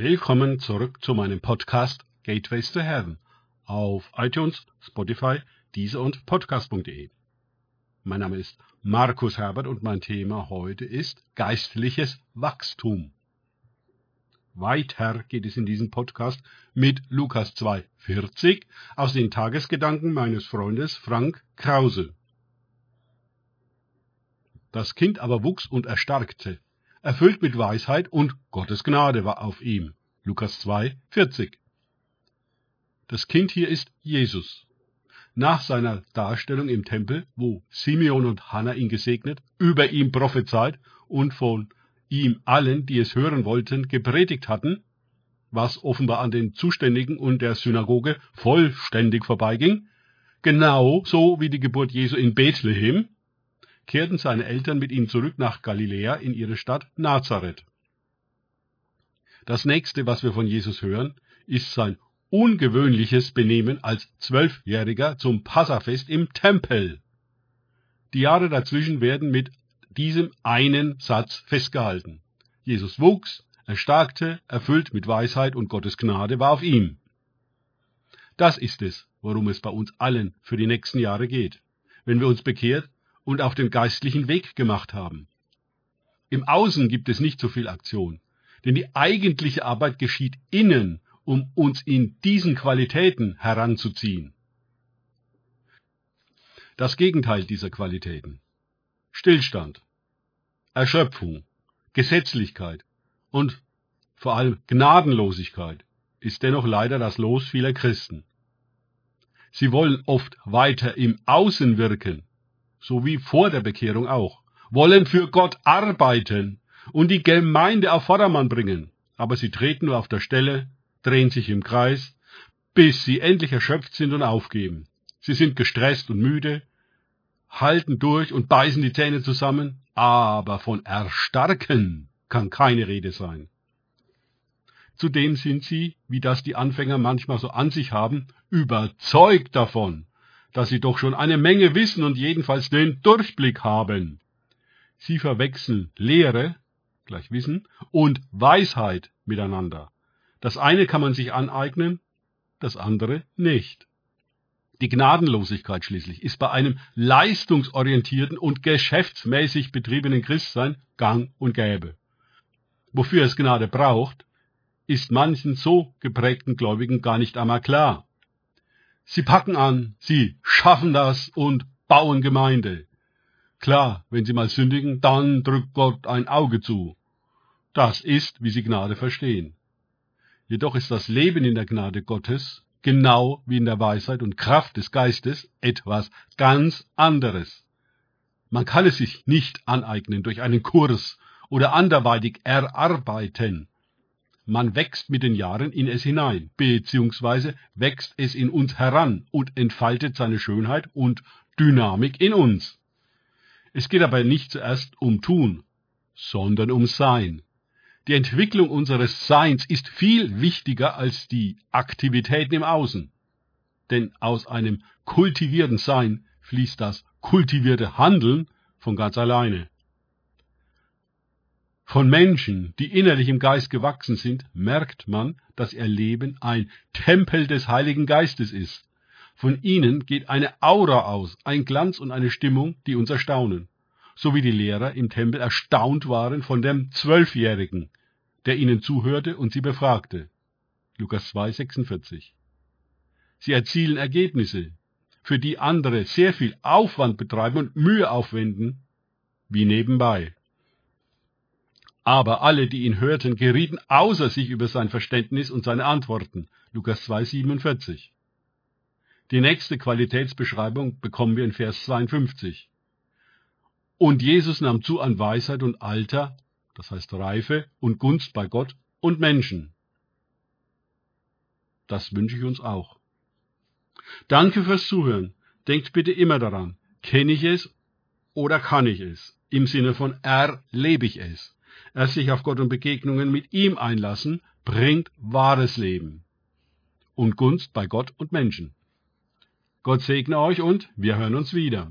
Willkommen zurück zu meinem Podcast Gateways to Heaven auf iTunes, Spotify, Deezer und Podcast.de. Mein Name ist Markus Herbert und mein Thema heute ist geistliches Wachstum. Weiter geht es in diesem Podcast mit Lukas 2,40 aus den Tagesgedanken meines Freundes Frank Krause. Das Kind aber wuchs und erstarkte, erfüllt mit Weisheit und Gottes Gnade war auf ihm. Lukas 2, 40. Das Kind hier ist Jesus. Nach seiner Darstellung im Tempel, wo Simeon und Hannah ihn gesegnet, über ihm prophezeit und von ihm allen, die es hören wollten, gepredigt hatten, was offenbar an den Zuständigen und der Synagoge vollständig vorbeiging, genau so wie die Geburt Jesu in Bethlehem, kehrten seine Eltern mit ihm zurück nach Galiläa in ihre Stadt Nazareth. Das nächste, was wir von Jesus hören, ist sein ungewöhnliches Benehmen als Zwölfjähriger zum Passafest im Tempel. Die Jahre dazwischen werden mit diesem einen Satz festgehalten. Jesus wuchs, erstarkte, erfüllt mit Weisheit und Gottes Gnade war auf ihm. Das ist es, worum es bei uns allen für die nächsten Jahre geht. Wenn wir uns bekehrt und auf den geistlichen Weg gemacht haben. Im Außen gibt es nicht so viel Aktion, denn die eigentliche Arbeit geschieht innen, um uns in diesen Qualitäten heranzuziehen. Das Gegenteil dieser Qualitäten. Stillstand, Erschöpfung, Gesetzlichkeit und vor allem Gnadenlosigkeit ist dennoch leider das Los vieler Christen. Sie wollen oft weiter im Außen wirken, so wie vor der Bekehrung auch, wollen für Gott arbeiten und die Gemeinde auf Vordermann bringen, aber sie treten nur auf der Stelle, drehen sich im Kreis, bis sie endlich erschöpft sind und aufgeben. Sie sind gestresst und müde, halten durch und beißen die Zähne zusammen, aber von erstarken kann keine Rede sein. Zudem sind sie, wie das die Anfänger manchmal so an sich haben, überzeugt davon, dass sie doch schon eine Menge wissen und jedenfalls den Durchblick haben. Sie verwechseln Lehre, gleich Wissen, und Weisheit miteinander. Das eine kann man sich aneignen, das andere nicht. Die Gnadenlosigkeit schließlich ist bei einem leistungsorientierten und geschäftsmäßig betriebenen Christsein gang und gäbe. Wofür es Gnade braucht, ist manchen so geprägten Gläubigen gar nicht einmal klar. Sie packen an, sie schaffen das und bauen Gemeinde. Klar, wenn sie mal sündigen, dann drückt Gott ein Auge zu. Das ist, wie sie Gnade verstehen. Jedoch ist das Leben in der Gnade Gottes, genau wie in der Weisheit und Kraft des Geistes, etwas ganz anderes. Man kann es sich nicht aneignen durch einen Kurs oder anderweitig erarbeiten. Man wächst mit den Jahren in es hinein, beziehungsweise wächst es in uns heran und entfaltet seine Schönheit und Dynamik in uns. Es geht aber nicht zuerst um Tun, sondern um Sein. Die Entwicklung unseres Seins ist viel wichtiger als die Aktivitäten im Außen. Denn aus einem kultivierten Sein fließt das kultivierte Handeln von ganz alleine. Von Menschen, die innerlich im Geist gewachsen sind, merkt man, dass ihr Leben ein Tempel des Heiligen Geistes ist. Von ihnen geht eine Aura aus, ein Glanz und eine Stimmung, die uns erstaunen. So wie die Lehrer im Tempel erstaunt waren von dem Zwölfjährigen, der ihnen zuhörte und sie befragte. Lukas 2, 46. Sie erzielen Ergebnisse, für die andere sehr viel Aufwand betreiben und Mühe aufwenden, wie nebenbei. Aber alle, die ihn hörten, gerieten außer sich über sein Verständnis und seine Antworten. Lukas 2,47. Die nächste Qualitätsbeschreibung bekommen wir in Vers 52. Und Jesus nahm zu an Weisheit und Alter, das heißt Reife und Gunst bei Gott und Menschen. Das wünsche ich uns auch. Danke fürs Zuhören. Denkt bitte immer daran, kenne ich es oder kann ich es? Im Sinne von erlebe ich es erst sich auf Gott und Begegnungen mit ihm einlassen, bringt wahres Leben und Gunst bei Gott und Menschen. Gott segne euch und wir hören uns wieder.